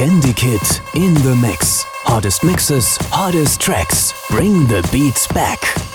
Candy Kid in the mix. Hardest mixes, hardest tracks. Bring the beats back.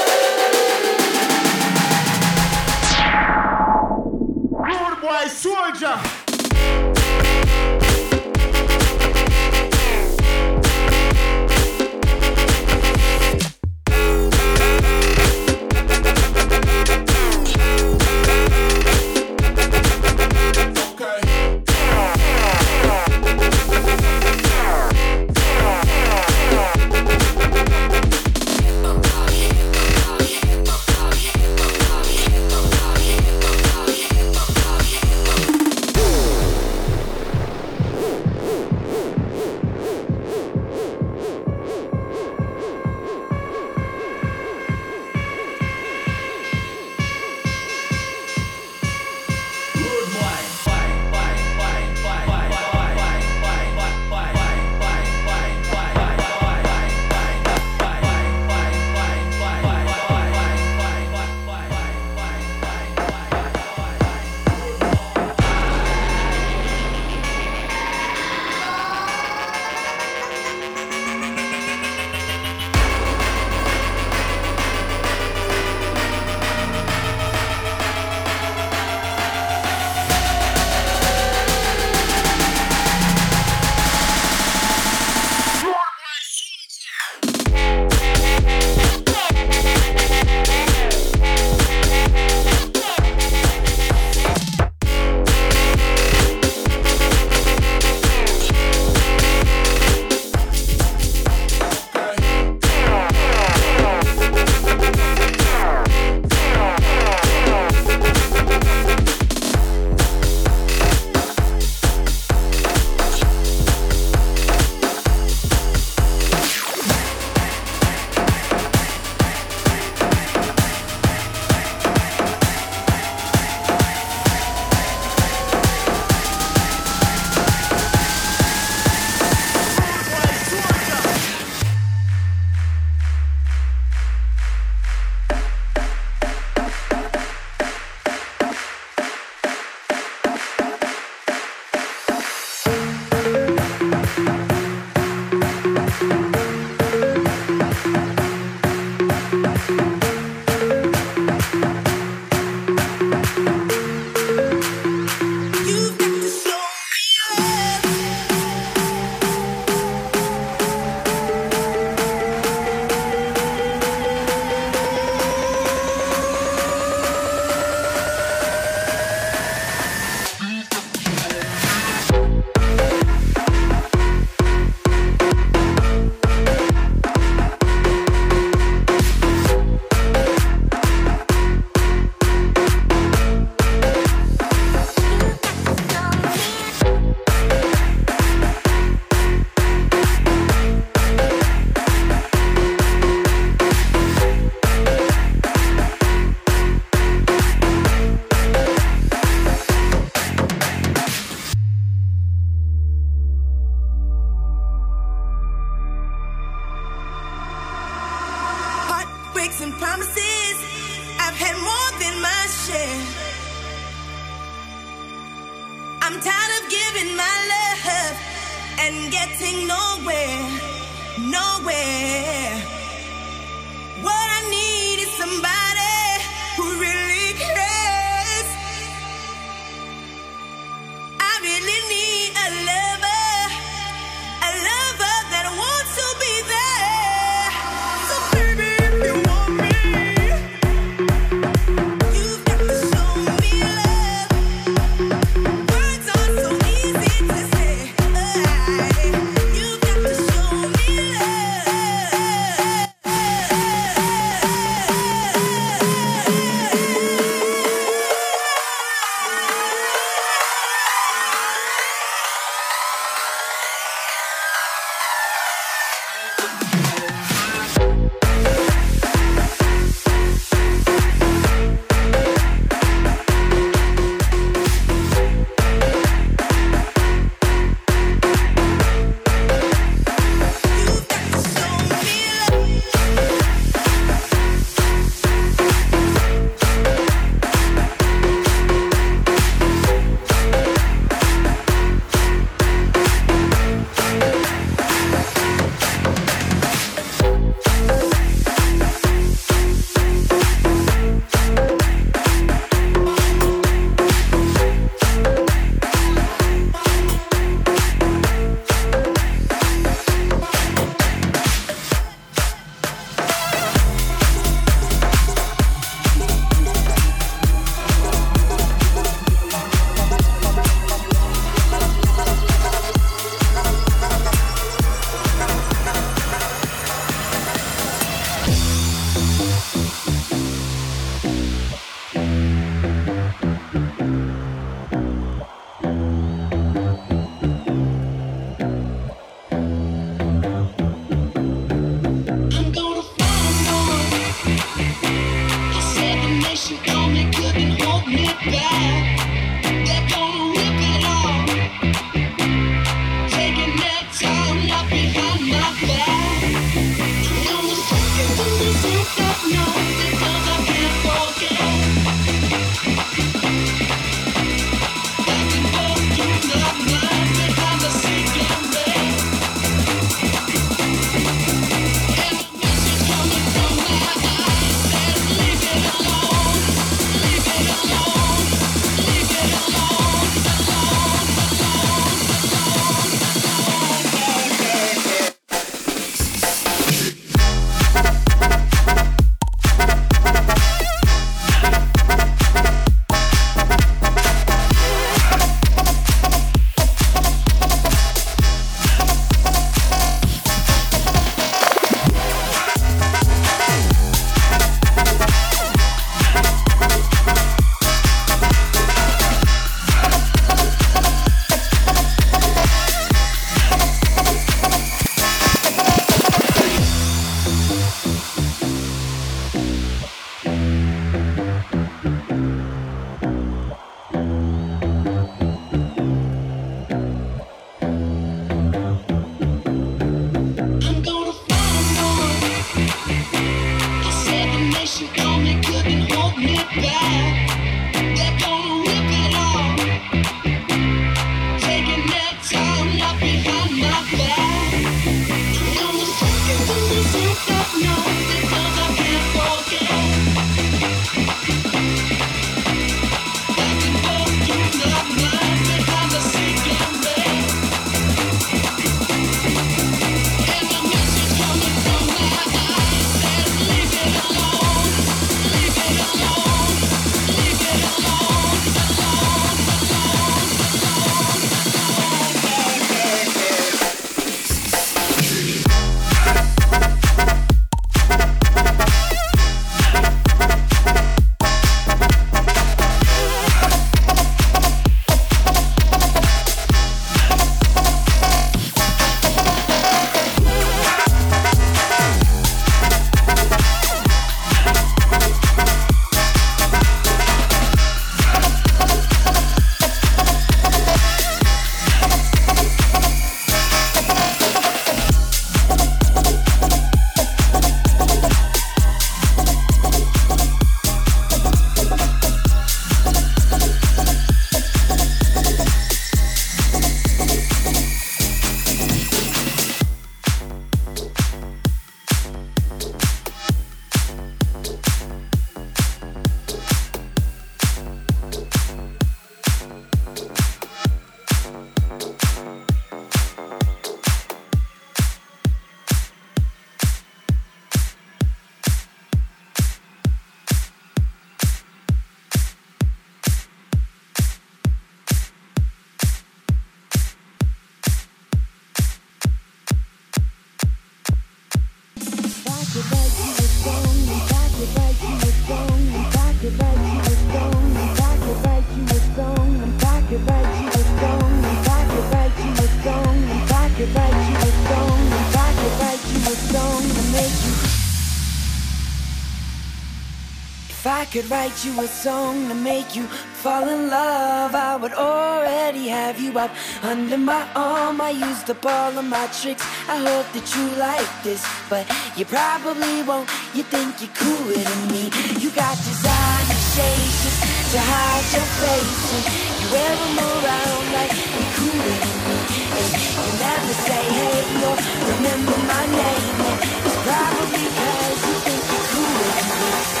Write you a song to make you fall in love, I would already have you up under my arm. I used up all of my tricks. I hope that you like this, but you probably won't. You think you're cooler than me. You got designer shades to hide your face, and you wear them around like you're cooler than me. And you never say hey or remember my name. And it's probably cause you think you're cooler than me.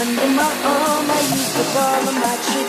Under my arm, I used to follow my dreams.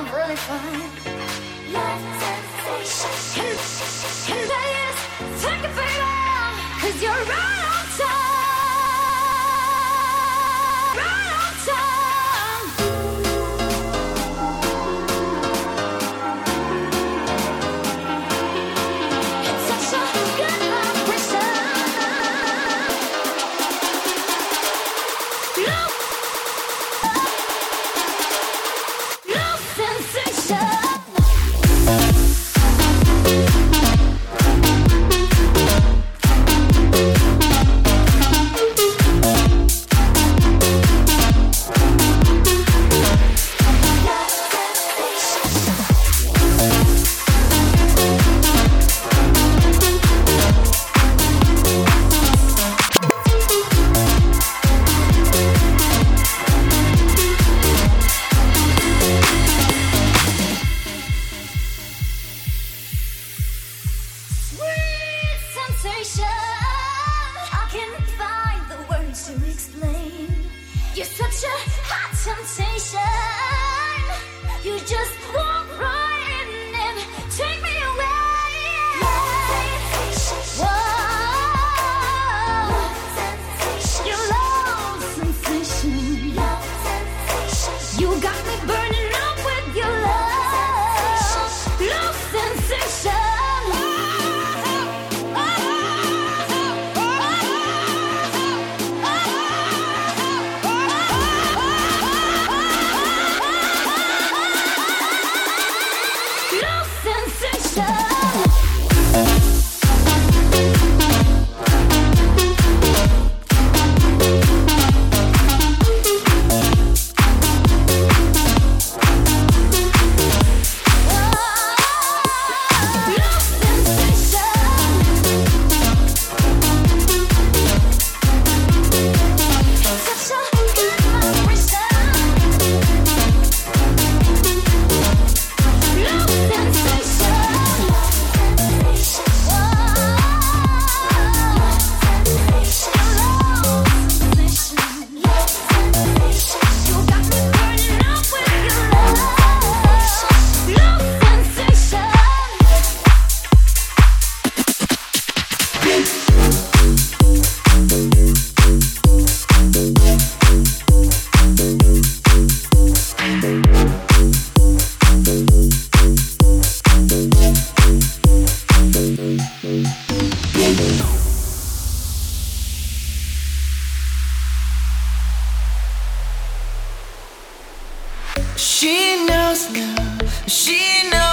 I love really fine. Sensation.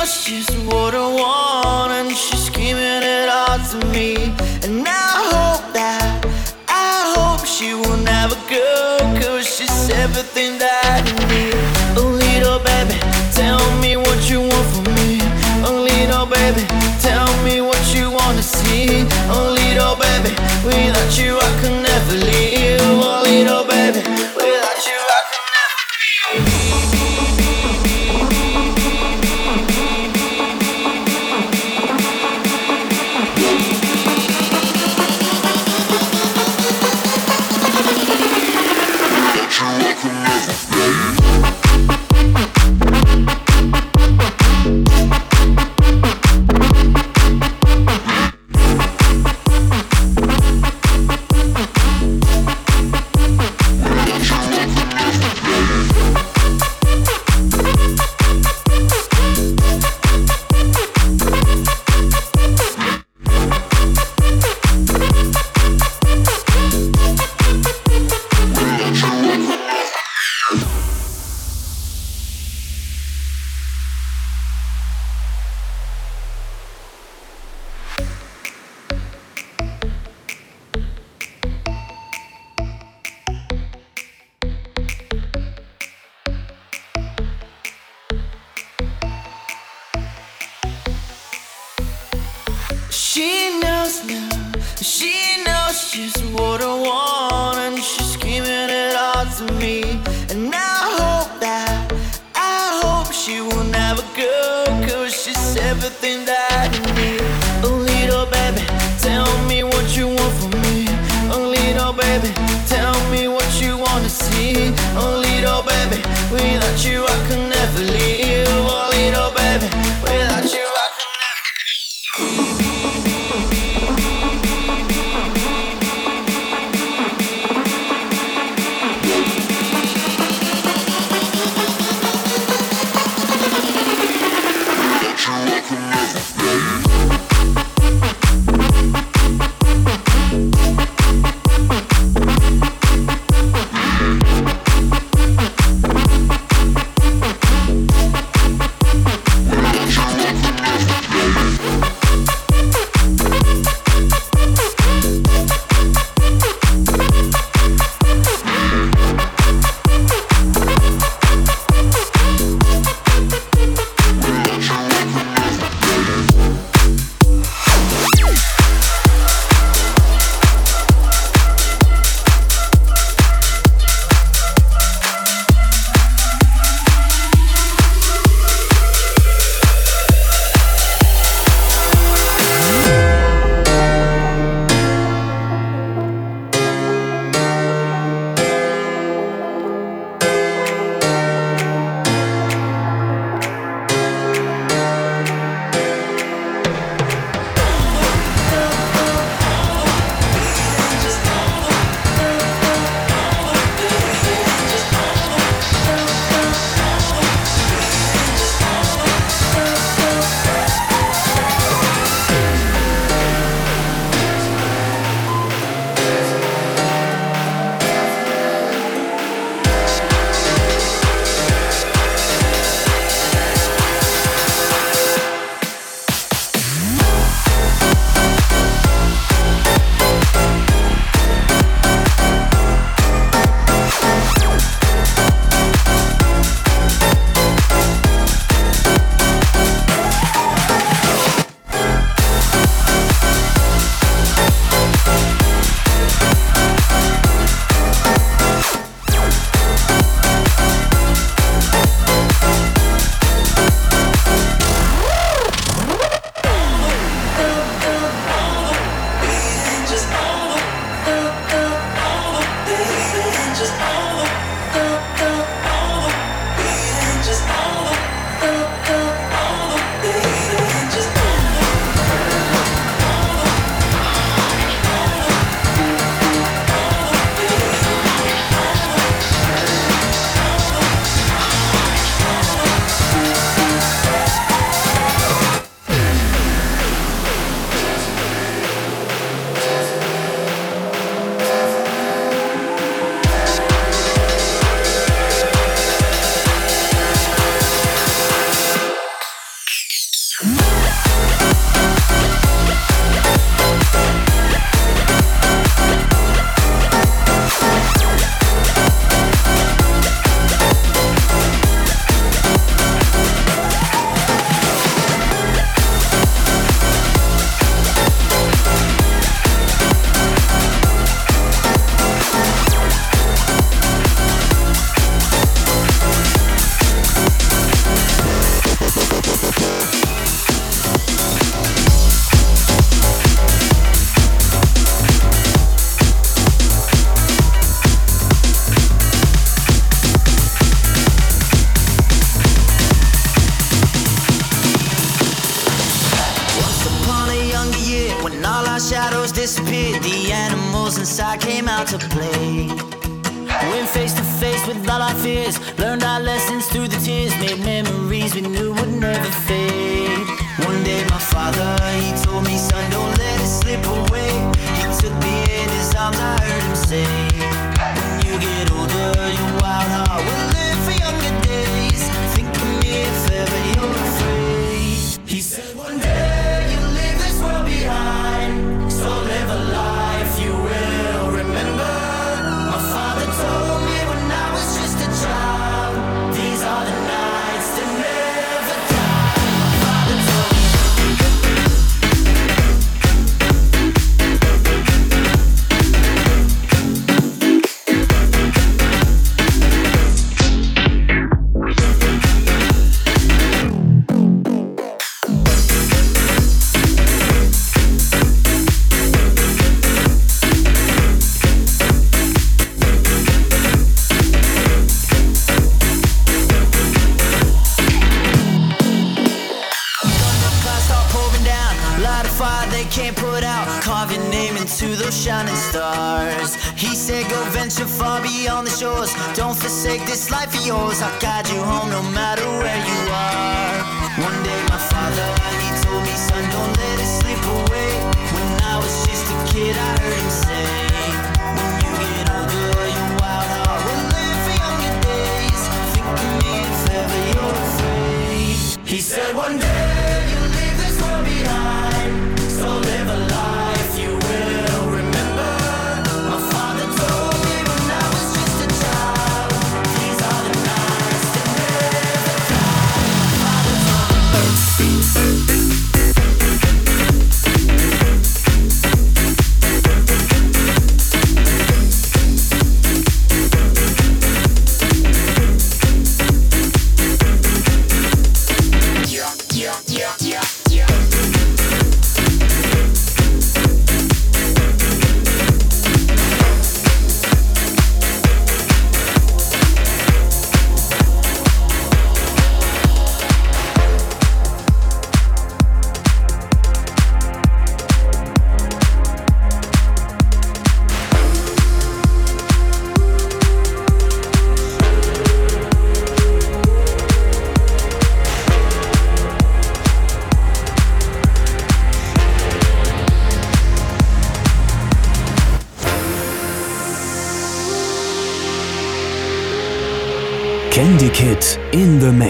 She she's what I want, and she's screaming it all to me. And I hope that, I hope she will never go, cause she's everything that I need. Oh, little baby, tell me what you want from me. Oh, little baby, tell me what you wanna see. Oh, little baby, without you I could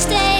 stay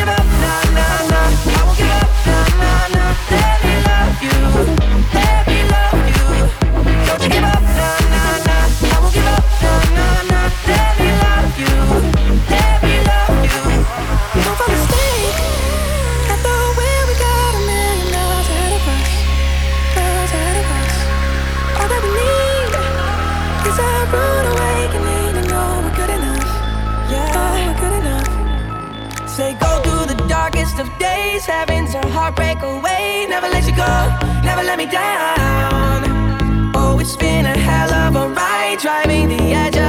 give up, driving the edge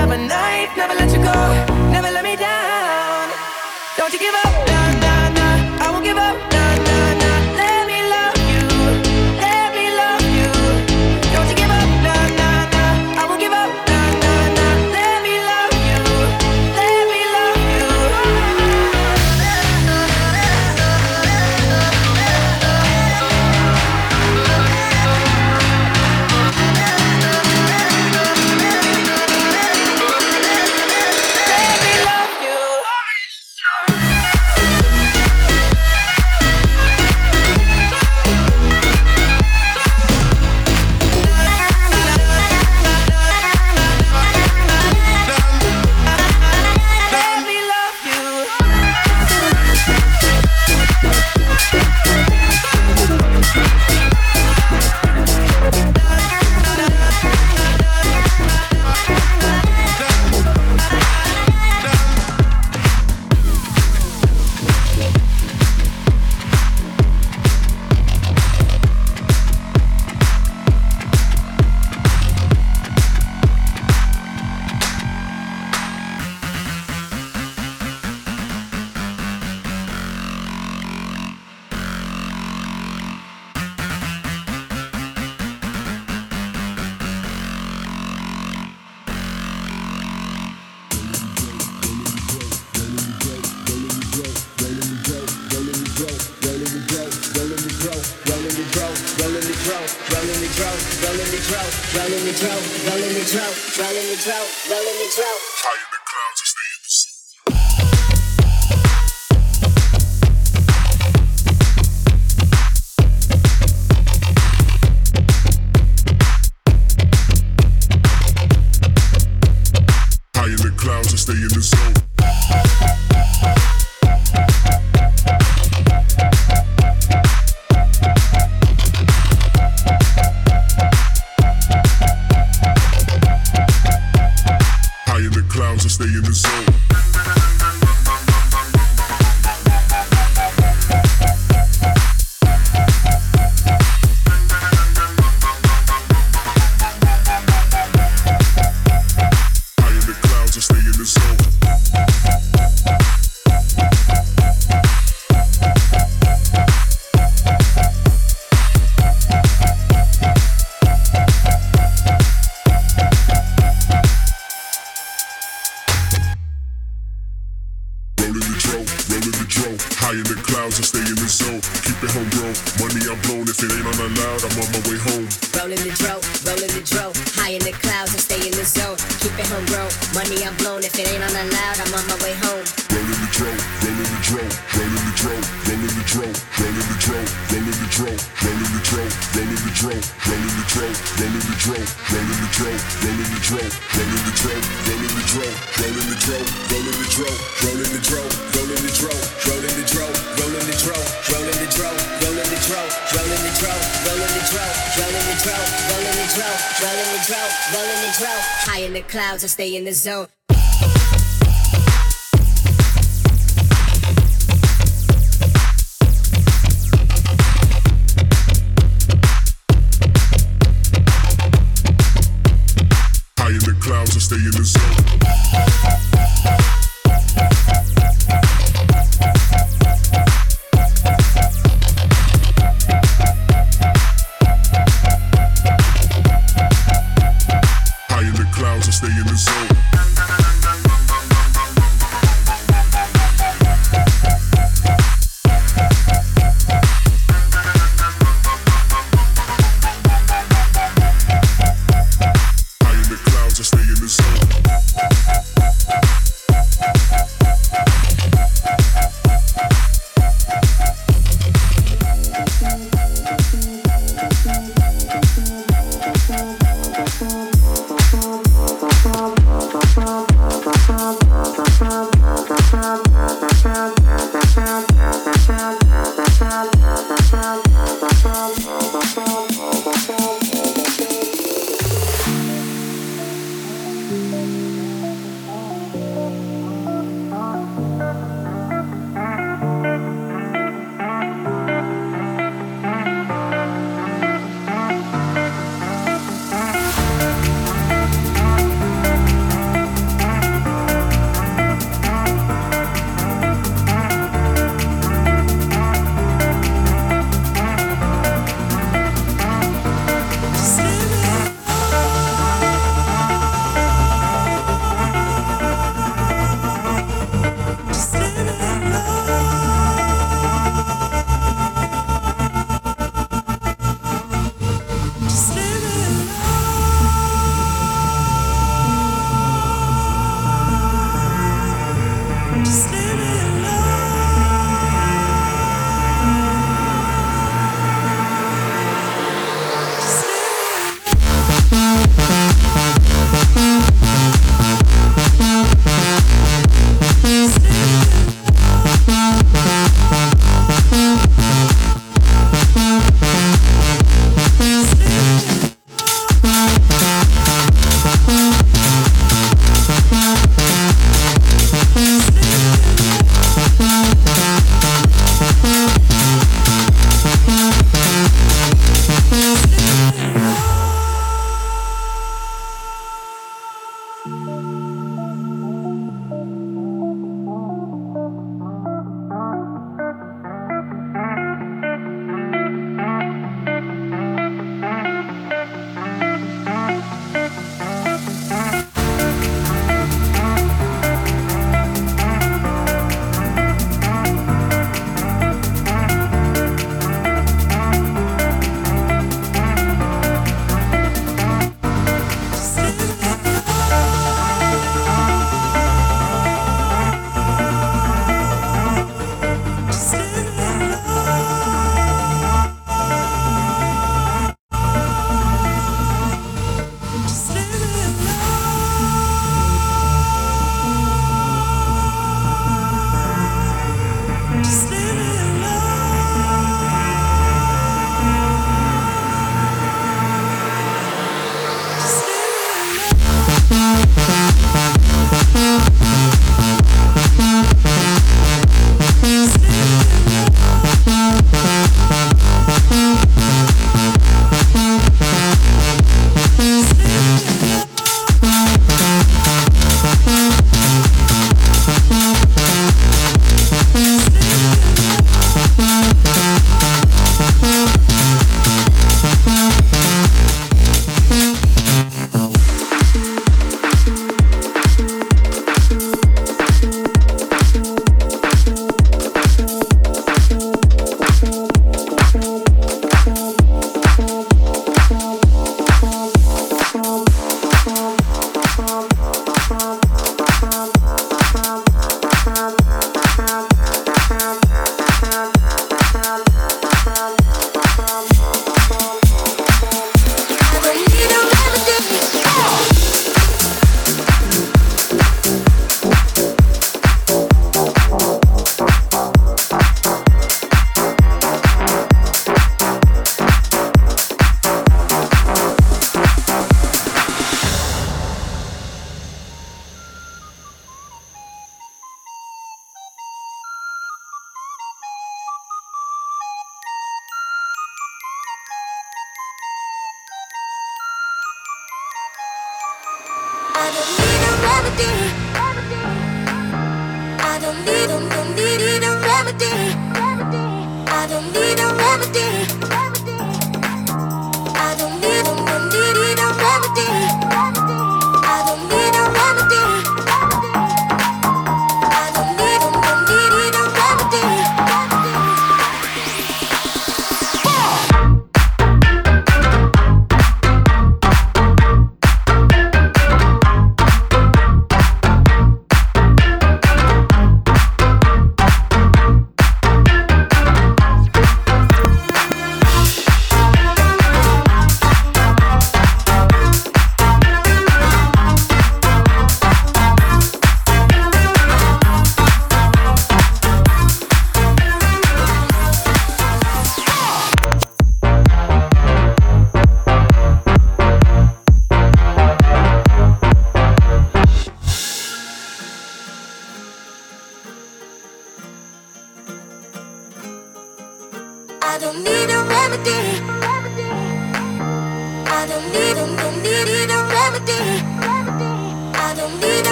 zone.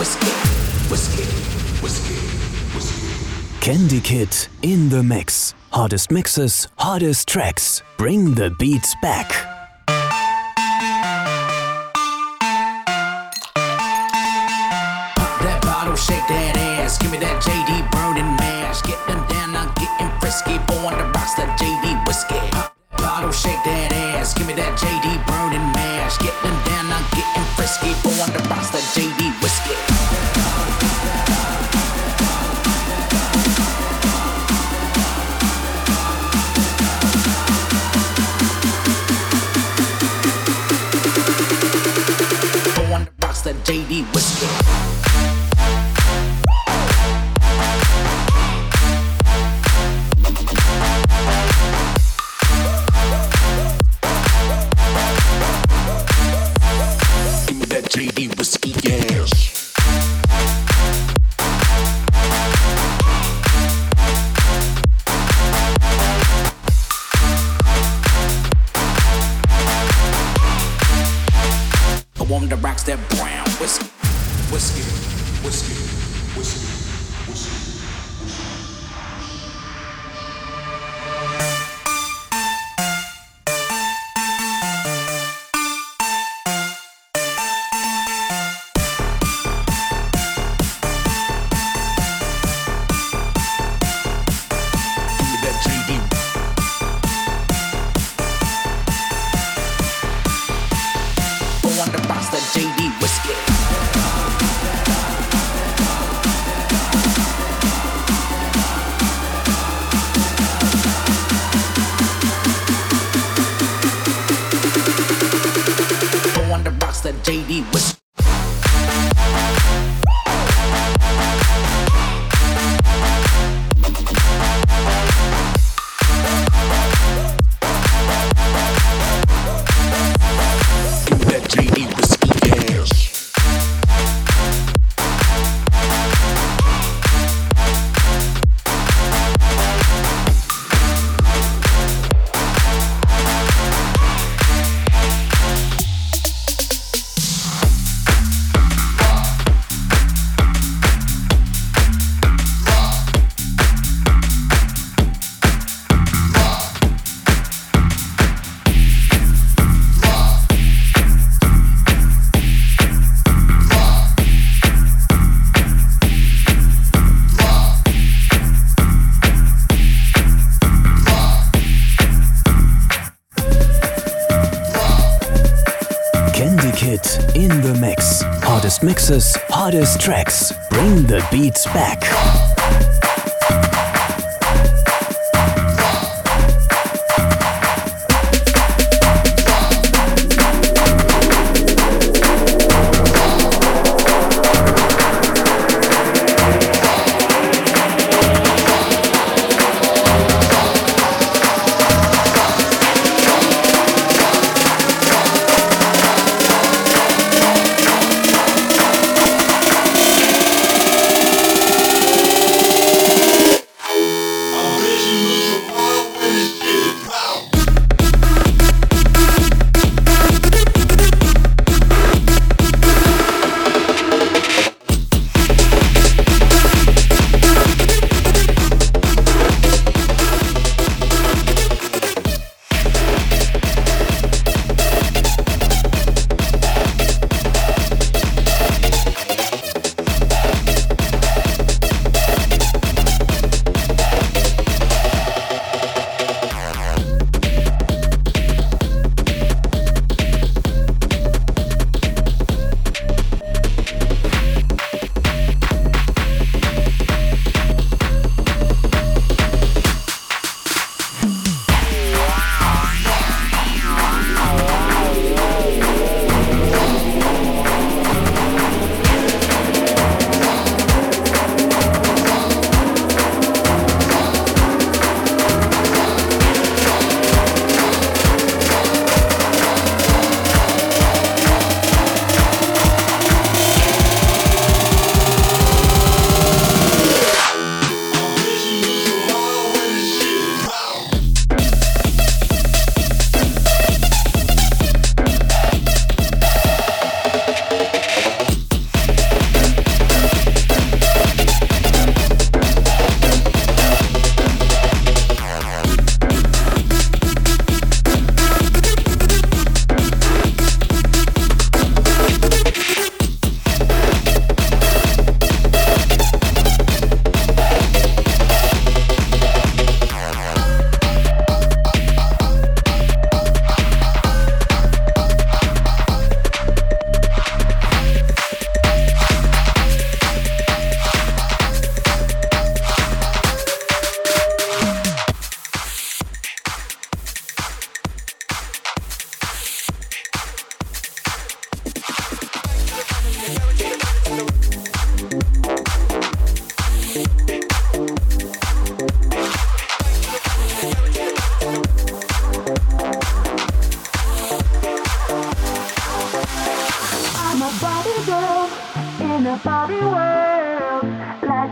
Whiskey, whiskey, whiskey, Candy kit in the mix. Hardest mixes, hardest tracks. Bring the beats back. In the Mix. Hardest mixes, hardest tracks. Bring the beats back.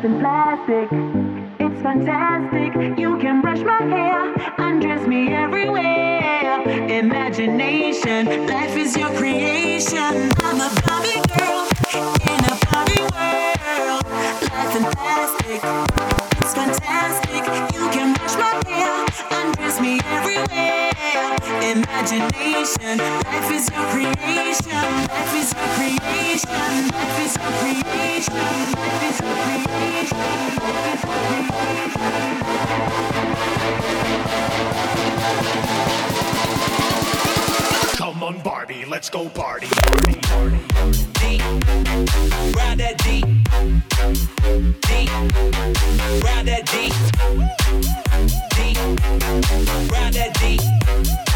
In plastic. It's fantastic. You can brush my hair, undress me everywhere. Imagination, life is your creation. I'm a Barbie girl in a Barbie world, life fantastic. It's fantastic. Imagination, life is your creation. Life is your creation. Life is your creation. Life is your creation. Life is your Come on, Barbie, let's go party. Party, party. D, ride that D. D, ride that D. D, ride that D.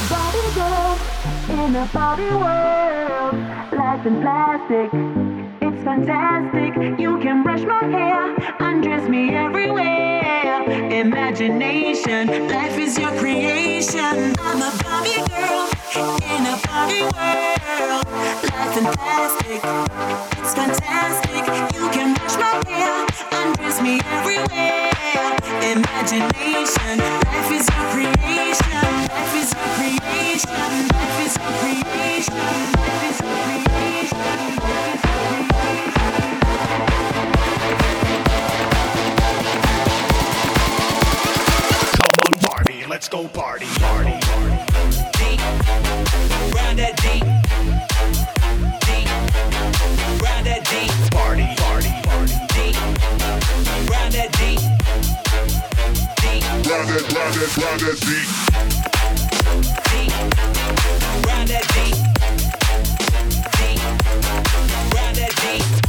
Round Barbie girl in a Barbie world, life in plastic. It's fantastic. You can brush my hair, undress me everywhere. Imagination, life is your creation. I'm a Barbie girl in a Barbie world, life fantastic. It's fantastic. You can brush my hair, undress me everywhere. Imagination, life is your creation. Life is your creation. Life is your creation. Life is your creation. Let's go party. Party, party. D, ride that D. D, ride that D. Party, party, party. D, ride that D. D, Round that, round that, round that beat. D, ride that D. D, ride that D.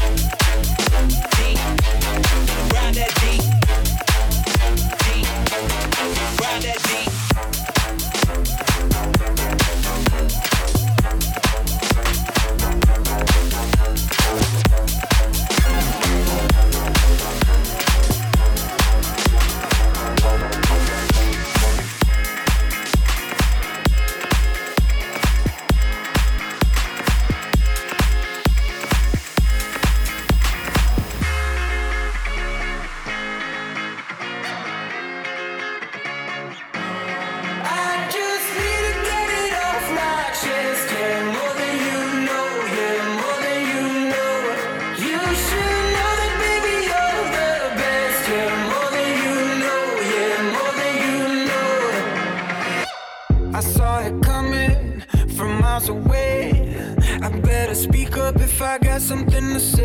I got something to say.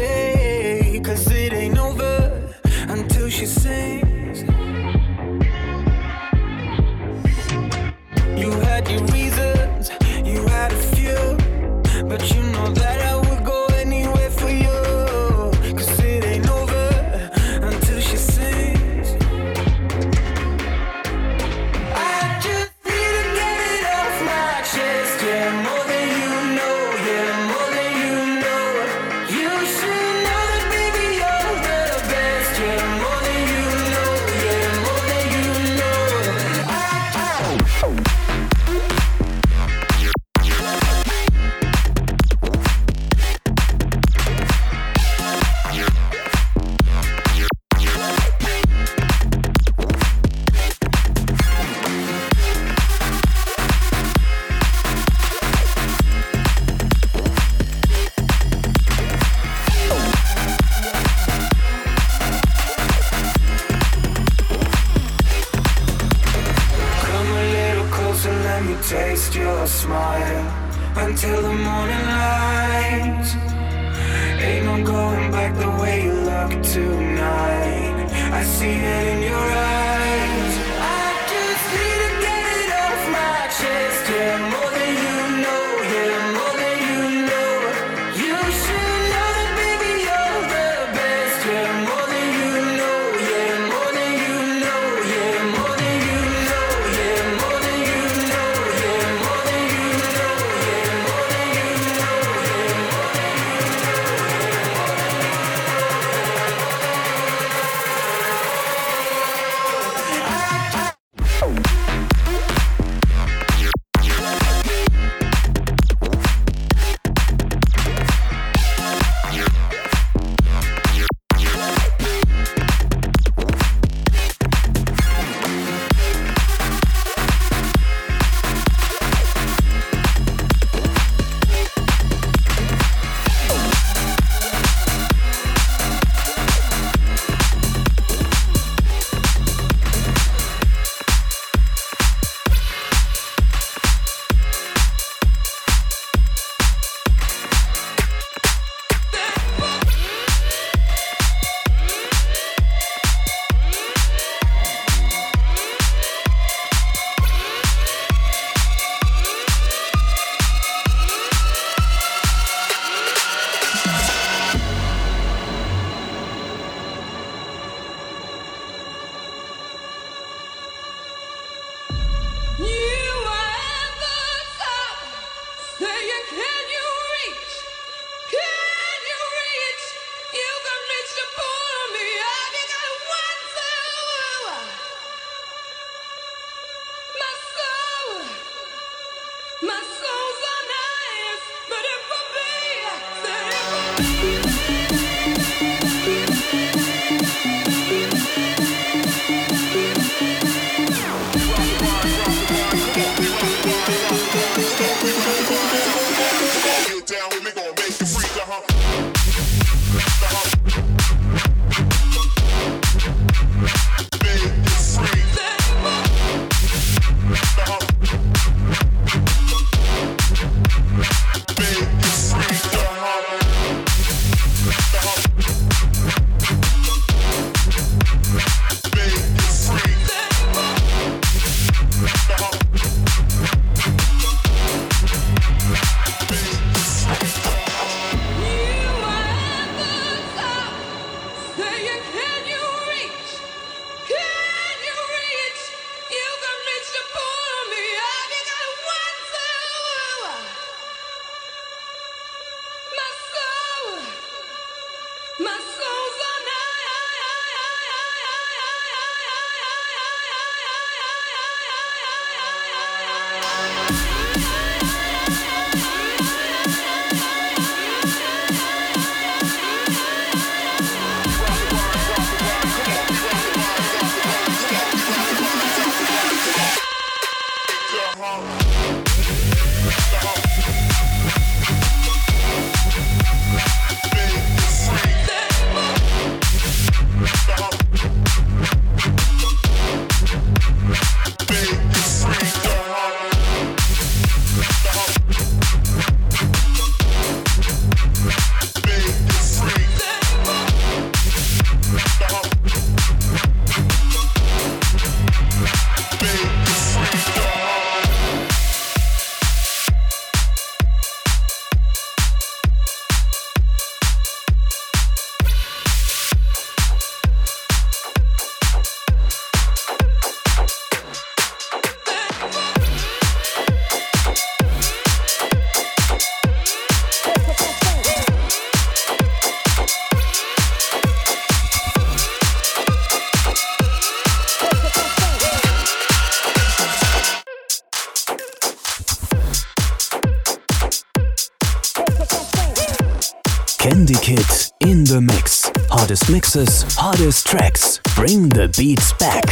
Candy Kid in the mix. Hardest mixes, hardest tracks. Bring the beats back.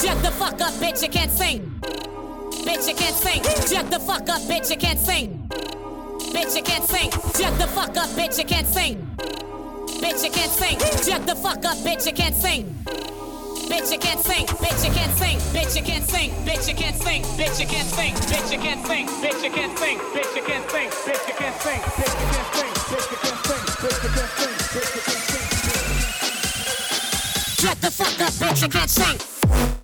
Shut the fuck up, bitch, you can't sing. Bitch, you can't sing. Shut the fuck up, bitch, you can't sing. Bitch, you can't sing. Shut the fuck up, bitch, you can't sing. Bitch, you can't sing. Shut the fuck up, bitch, you can't sing. Bitch, you can't sing. Bitch, you can't sing. Bitch, you can't sing. Bitch, you can't sing. Bitch, you can't sing. Bitch, you can't sing. Bitch, you can't sing. Bitch, you can't sing. Bitch, you can't sing. Bitch, you can't sing. Bitch, you can't sing. Bitch, you can't sing. Bitch, you can't sing. Shut the fuck up, bitch, you can't sing.